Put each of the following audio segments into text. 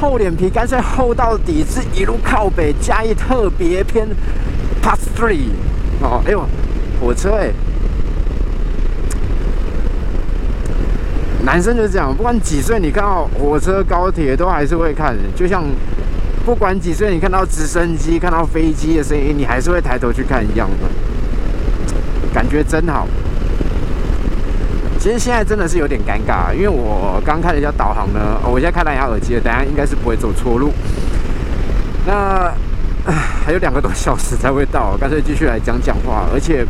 厚脸皮，干脆厚到底，是一路靠北，加一特别篇 Part Three。哦，哎呦，火车哎，男生就是这样，不管几岁，你看到火车、高铁都还是会看，就像不管几岁，你看到直升机、看到飞机的声音，你还是会抬头去看一样的，感觉真好。其实现在真的是有点尴尬，因为我刚开了一下导航呢，我现在开蓝牙耳机了，等下应该是不会走错路。那 还有两个多小时才会到，干脆继续来讲讲话。而且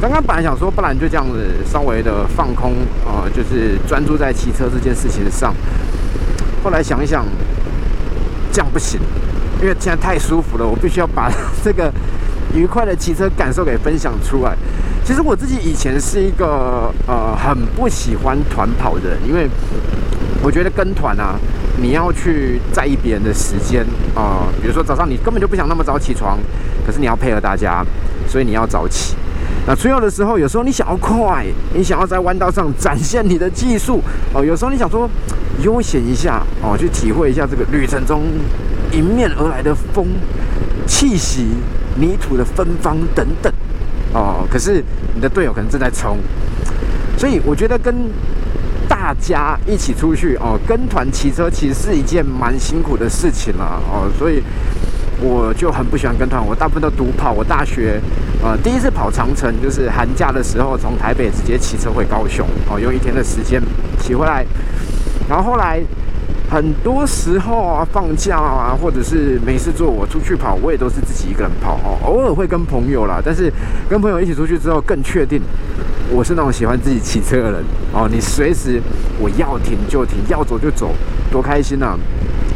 刚刚本来想说，不然就这样子稍微的放空啊，就是专注在骑车这件事情上。后来想一想，这样不行，因为现在太舒服了，我必须要把这个愉快的骑车感受给分享出来。其实我自己以前是一个呃很不喜欢团跑的人，因为我觉得跟团啊，你要去在意别人的时间啊，比如说早上你根本就不想那么早起床，可是你要配合大家，所以你要早起。那出游的时候，有时候你想要快，你想要在弯道上展现你的技术哦，有时候你想说悠闲一下哦，去体会一下这个旅程中迎面而来的风、气息、泥土的芬芳等等。哦，可是你的队友可能正在冲，所以我觉得跟大家一起出去哦，跟团骑车其实是一件蛮辛苦的事情了哦，所以我就很不喜欢跟团，我大部分都独跑。我大学呃第一次跑长城，就是寒假的时候从台北直接骑车回高雄哦，用一天的时间骑回来，然后后来。很多时候啊，放假啊，或者是没事做，我出去跑，我也都是自己一个人跑哦。偶尔会跟朋友啦，但是跟朋友一起出去之后，更确定我是那种喜欢自己骑车的人哦。你随时我要停就停，要走就走，多开心呐！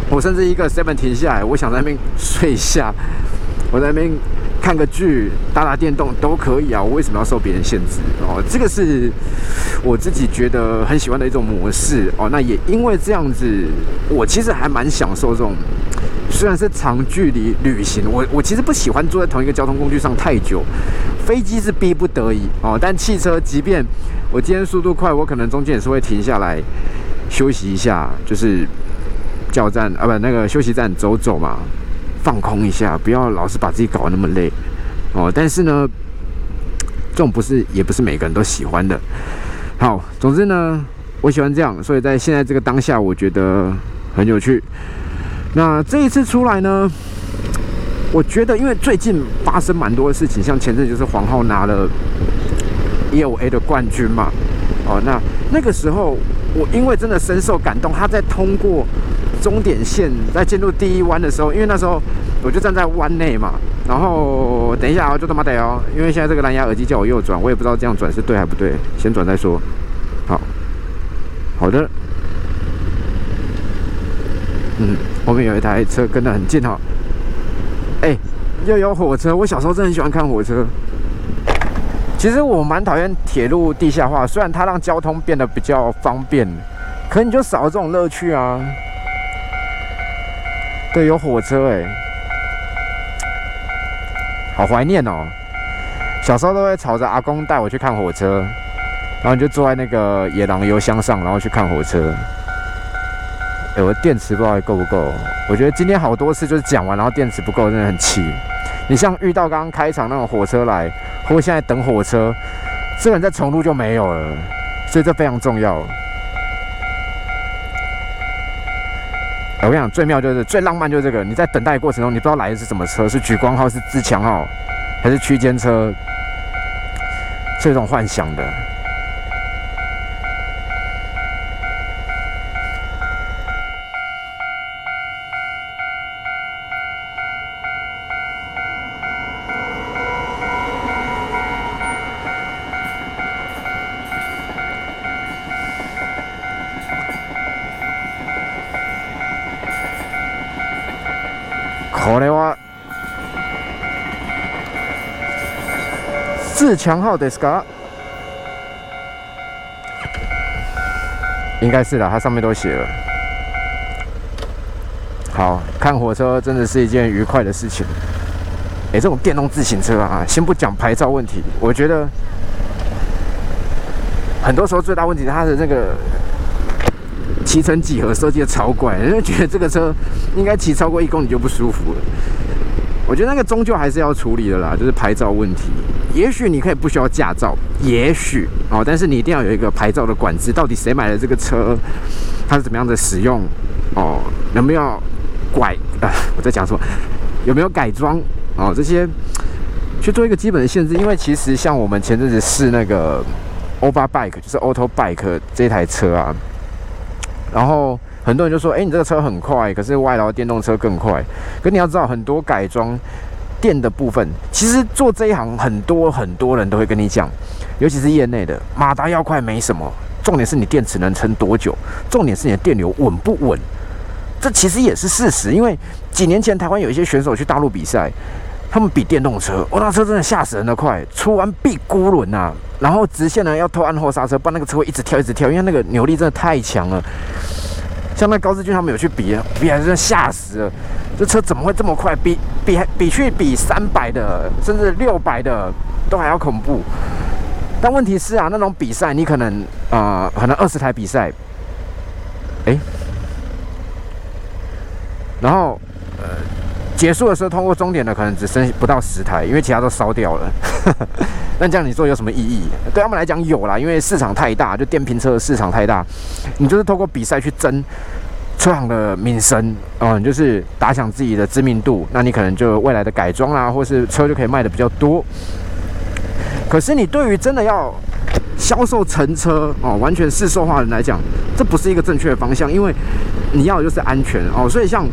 我甚至一个 seven 停下来，我想在那边睡一下，我在那边。看个剧、打打电动都可以啊，我为什么要受别人限制哦？这个是我自己觉得很喜欢的一种模式哦。那也因为这样子，我其实还蛮享受这种，虽然是长距离旅行，我我其实不喜欢坐在同一个交通工具上太久。飞机是逼不得已哦，但汽车即便我今天速度快，我可能中间也是会停下来休息一下，就是叫站啊，不，那个休息站走走嘛。放空一下，不要老是把自己搞得那么累哦。但是呢，这种不是也不是每个人都喜欢的。好，总之呢，我喜欢这样，所以在现在这个当下，我觉得很有趣。那这一次出来呢，我觉得因为最近发生蛮多的事情，像前阵就是黄浩拿了 E O A 的冠军嘛。哦，那那个时候我因为真的深受感动，他在通过。终点线在进入第一弯的时候，因为那时候我就站在弯内嘛，然后等一下啊，就他妈得哦，因为现在这个蓝牙耳机叫我右转，我也不知道这样转是对还不对，先转再说。好，好的，嗯，后面有一台车跟得很近哈，哎，又有火车，我小时候真的很喜欢看火车。其实我蛮讨厌铁路地下化，虽然它让交通变得比较方便，可你就少了这种乐趣啊。对，有火车哎，好怀念哦！小时候都会吵着阿公带我去看火车，然后你就坐在那个野狼油箱上，然后去看火车。哎，我的电池不知道还够不够？我觉得今天好多次就是讲完，然后电池不够，真的很气。你像遇到刚刚开场那种火车来，或现在等火车，这个人在重录就没有了，所以这非常重要。我跟你讲，最妙就是最浪漫就是这个。你在等待的过程中，你不知道来的是什么车，是举光号，是自强号，还是区间车，是一种幻想的。自强号的 scar，应该是的，它上面都写了。好看火车真的是一件愉快的事情。哎，这种电动自行车啊，先不讲牌照问题，我觉得很多时候最大问题它的那个骑乘几何设计的超怪，人家觉得这个车应该骑超过一公里就不舒服了。我觉得那个终究还是要处理的啦，就是牌照问题。也许你可以不需要驾照，也许哦，但是你一定要有一个牌照的管制。到底谁买了这个车，它是怎么样的使用哦？有没有拐啊？我在讲什么有没有改装哦？这些去做一个基本的限制。因为其实像我们前阵子试那个 o v e r Bike，就是 Auto Bike 这台车啊，然后。很多人就说：“哎，你这个车很快，可是外劳电动车更快。可你要知道，很多改装电的部分，其实做这一行很多很多人都会跟你讲，尤其是业内的，马达要快没什么，重点是你电池能撑多久，重点是你的电流稳不稳。这其实也是事实，因为几年前台湾有一些选手去大陆比赛，他们比电动车，哦，那车真的吓死人的快，出完必孤轮啊，然后直线呢要偷按后刹车，不然那个车会一直跳一直跳，因为那个扭力真的太强了。”像那高志军他们有去比，比还是吓死了。这车怎么会这么快？比比比去比三百的，甚至六百的都还要恐怖。但问题是啊，那种比赛你可能啊，可能二十台比赛，哎，然后呃结束的时候通过终点的可能只剩不到十台，因为其他都烧掉了。那这样你说有什么意义？对他们来讲有啦，因为市场太大，就电瓶车的市场太大。你就是透过比赛去争车行的名声，哦，你就是打响自己的知名度。那你可能就未来的改装啦，或是车就可以卖的比较多。可是你对于真的要销售成车哦，完全市售化人来讲，这不是一个正确的方向，因为你要的就是安全哦。所以像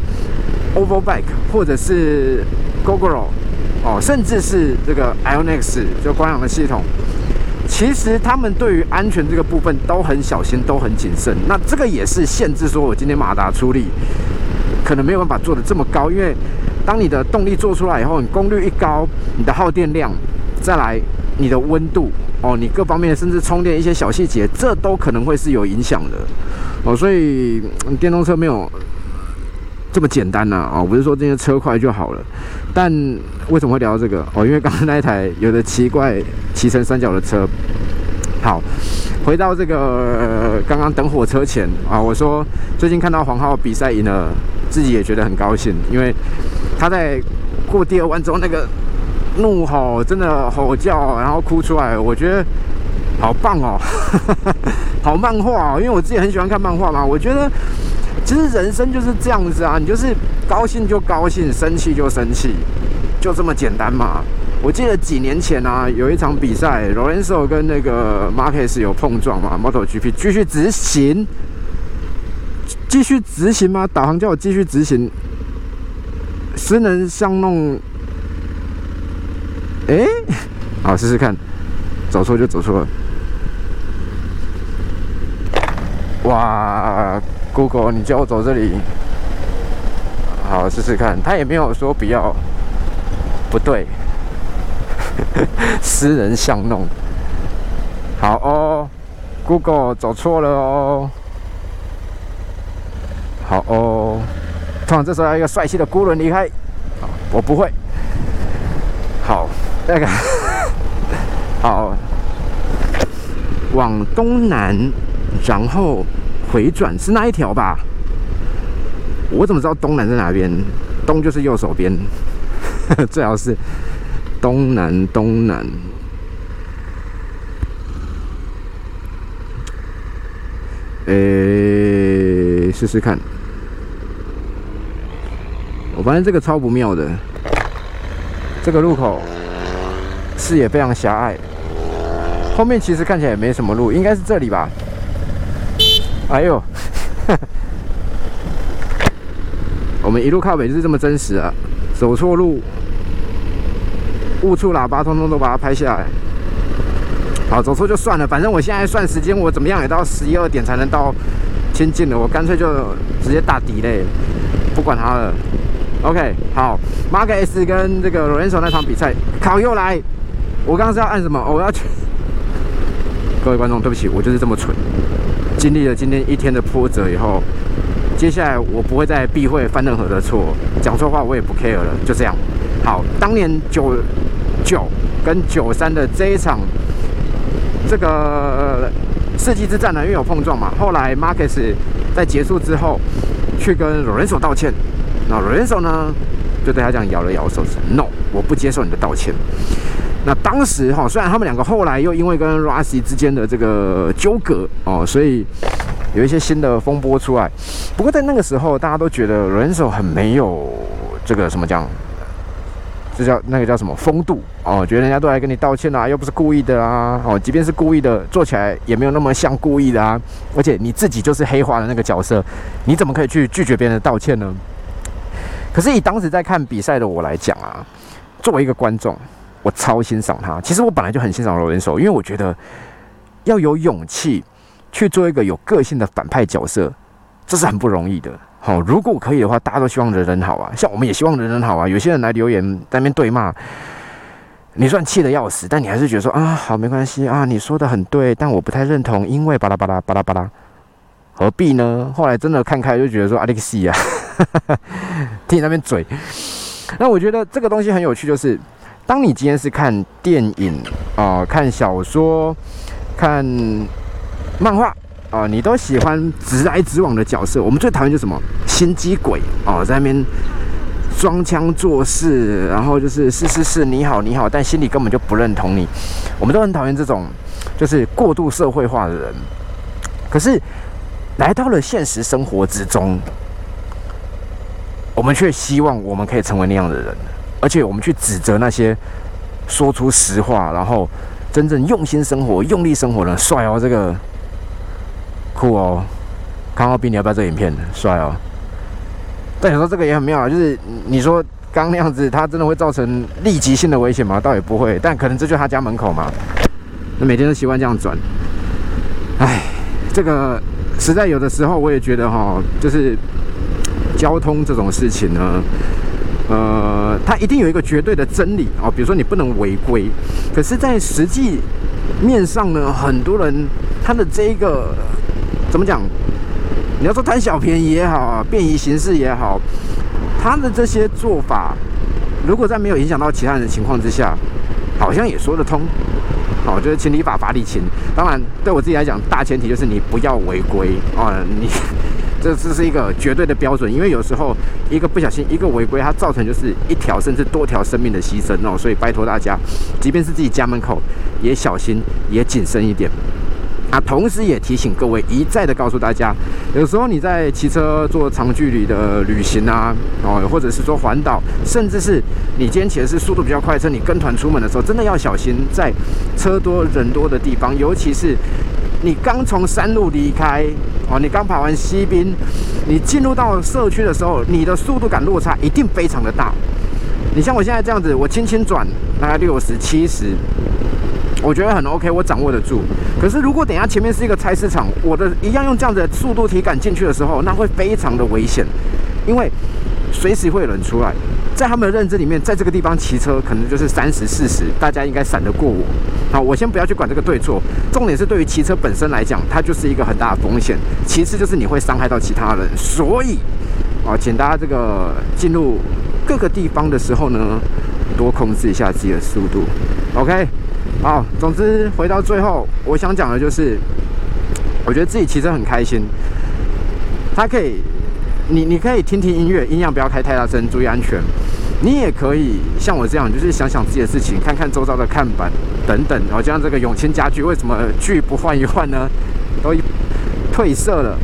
Overbike 或者是 GoGo。哦，甚至是这个 IONX 就光阳的系统，其实他们对于安全这个部分都很小心，都很谨慎。那这个也是限制，说我今天马达出力可能没有办法做的这么高，因为当你的动力做出来以后，你功率一高，你的耗电量，再来你的温度，哦，你各方面甚至充电一些小细节，这都可能会是有影响的。哦，所以电动车没有。这么简单呐？哦，不是说这些车快就好了。但为什么会聊到这个？哦，因为刚刚那一台有的奇怪骑成三角的车。好，回到这个刚刚等火车前啊，我说最近看到黄浩比赛赢了，自己也觉得很高兴，因为他在过第二弯之后那个怒吼，真的吼叫，然后哭出来，我觉得好棒哦，好漫画哦，因为我自己很喜欢看漫画嘛，我觉得。其实人生就是这样子啊，你就是高兴就高兴，生气就生气，就这么简单嘛。我记得几年前啊，有一场比赛，Lorenzo 跟那个 Marquez 有碰撞嘛，MotoGP 继续执行，继续执行吗？导航叫我继续执行，失能相弄，哎，好试试看，走错就走错了，哇！Google，你叫我走这里，好试试看。他也没有说不要，不对，私人相弄。好哦，Google 走错了哦。好哦，突然这时候要一个帅气的孤轮离开，我不会。好，那个，好，往东南，然后。回转是那一条吧？我怎么知道东南在哪边？东就是右手边，最好是东南东南。诶，试试看。我发现这个超不妙的，这个路口视野非常狭隘，后面其实看起来也没什么路，应该是这里吧。哎呦，我们一路靠北就是这么真实啊！走错路，误触喇叭，通通都把它拍下来。好，走错就算了，反正我现在算时间，我怎么样也到十一二点才能到亲近的，我干脆就直接打底嘞，不管他了。OK，好，Mark S 跟这个罗恩手那场比赛，考又来。我刚刚是要按什么？我要去。各位观众，对不起，我就是这么蠢。经历了今天一天的波折以后，接下来我不会再避讳犯任何的错，讲错话我也不 care 了，就这样。好，当年九九跟九三的这一场这个世纪之战呢，因为有碰撞嘛，后来 Marcus 在结束之后去跟 Lorenzo 道歉。那 Lorenzo 呢，就对他这样摇了摇手，说：“No，我不接受你的道歉。”那当时哈，虽然他们两个后来又因为跟 Rossi 之间的这个纠葛哦，所以有一些新的风波出来。不过在那个时候，大家都觉得 Lorenzo 很没有这个什么讲。这叫那个叫什么风度哦？觉得人家都来跟你道歉啦，又不是故意的啊！哦，即便是故意的，做起来也没有那么像故意的啊！而且你自己就是黑化的那个角色，你怎么可以去拒绝别人的道歉呢？可是以当时在看比赛的我来讲啊，作为一个观众，我超欣赏他。其实我本来就很欣赏罗仁手，因为我觉得要有勇气去做一个有个性的反派角色，这是很不容易的。好，如果可以的话，大家都希望人人好啊，像我们也希望人人好啊。有些人来留言在那边对骂，你算气得要死，但你还是觉得说啊，好没关系啊，你说的很对，但我不太认同，因为巴拉巴拉巴拉巴拉，何必呢？后来真的看开就觉得说阿力西啊，听你那边嘴。那我觉得这个东西很有趣，就是当你今天是看电影啊、看小说、看漫画。啊，你都喜欢直来直往的角色。我们最讨厌就是什么心机鬼哦，在那边装腔作势，然后就是是是是你好你好，但心里根本就不认同你。我们都很讨厌这种就是过度社会化的人。可是来到了现实生活之中，我们却希望我们可以成为那样的人，而且我们去指责那些说出实话，然后真正用心生活、用力生活的帅哦，这个。酷哦，康浩斌，你要不要这影片？帅哦！但有时候这个也很妙啊，就是你说刚那样子，它真的会造成立即性的危险吗？倒也不会，但可能这就是他家门口嘛。那每天都习惯这样转，唉，这个实在有的时候我也觉得哈，就是交通这种事情呢，呃，它一定有一个绝对的真理哦，比如说你不能违规，可是，在实际面上呢，很多人他的这个。怎么讲？你要说贪小便宜也好，便宜行事也好，他的这些做法，如果在没有影响到其他人的情况之下，好像也说得通。好，就是情理法，法理情。当然，对我自己来讲，大前提就是你不要违规啊！你这这是一个绝对的标准，因为有时候一个不小心，一个违规，它造成就是一条甚至多条生命的牺牲哦。所以拜托大家，即便是自己家门口，也小心，也谨慎一点。啊，同时也提醒各位，一再的告诉大家，有时候你在骑车做长距离的旅行啊，哦，或者是说环岛，甚至是你今天骑的是速度比较快车，你跟团出门的时候，真的要小心，在车多人多的地方，尤其是你刚从山路离开，哦，你刚跑完西滨，你进入到社区的时候，你的速度感落差一定非常的大。你像我现在这样子，我轻轻转，大概六十七十。我觉得很 OK，我掌握得住。可是如果等下前面是一个菜市场，我的一样用这样的速度体感进去的时候，那会非常的危险，因为随时会有人出来。在他们的认知里面，在这个地方骑车可能就是三十四十，大家应该闪得过我。好，我先不要去管这个对错，重点是对于骑车本身来讲，它就是一个很大的风险。其次就是你会伤害到其他人，所以啊，请大家这个进入各个地方的时候呢，多控制一下自己的速度。OK。好，总之回到最后，我想讲的就是，我觉得自己骑车很开心。它可以，你你可以听听音乐，音量不要开太大声，注意安全。你也可以像我这样，就是想想自己的事情，看看周遭的看板等等。然后就像这个永清家具，为什么具不换一换呢？都褪色了。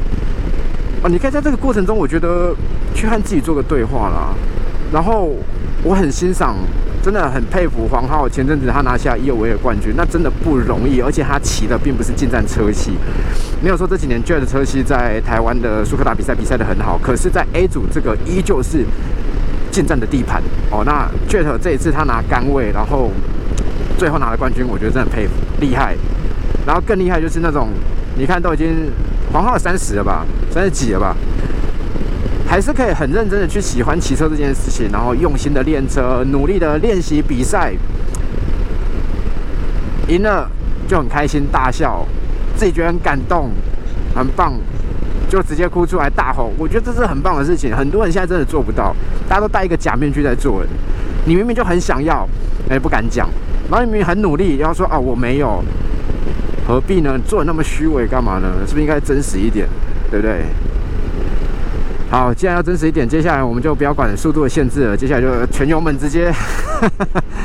哦，你可以在这个过程中，我觉得去和自己做个对话啦。然后我很欣赏。真的很佩服黄浩，前阵子他拿下伊尔维尔冠军，那真的不容易，而且他骑的并不是近战车系，没有说这几年 Jet 车系在台湾的苏克达比赛比赛的很好，可是，在 A 组这个依旧是近战的地盘哦。那 Jet 这一次他拿杆位，然后最后拿了冠军，我觉得真的很佩服，厉害。然后更厉害就是那种，你看都已经黄浩三十了吧，三十几了吧。还是可以很认真的去喜欢骑车这件事情，然后用心的练车，努力的练习比赛，赢了就很开心大笑，自己觉得很感动，很棒，就直接哭出来大吼。我觉得这是很棒的事情，很多人现在真的做不到，大家都戴一个假面具在做人。你明明就很想要，哎，不敢讲，然后明明很努力，然后说啊我没有，何必呢？做的那么虚伪干嘛呢？是不是应该真实一点？对不对？好，既然要真实一点，接下来我们就不要管速度的限制了，接下来就全油门直接。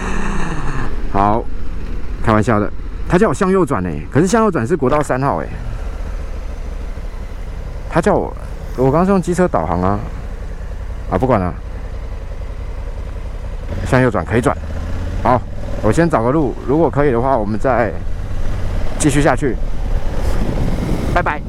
好，开玩笑的，他叫我向右转呢，可是向右转是国道三号哎。他叫我，我刚是用机车导航啊，啊不管了，向右转可以转。好，我先找个路，如果可以的话，我们再继续下去。拜拜。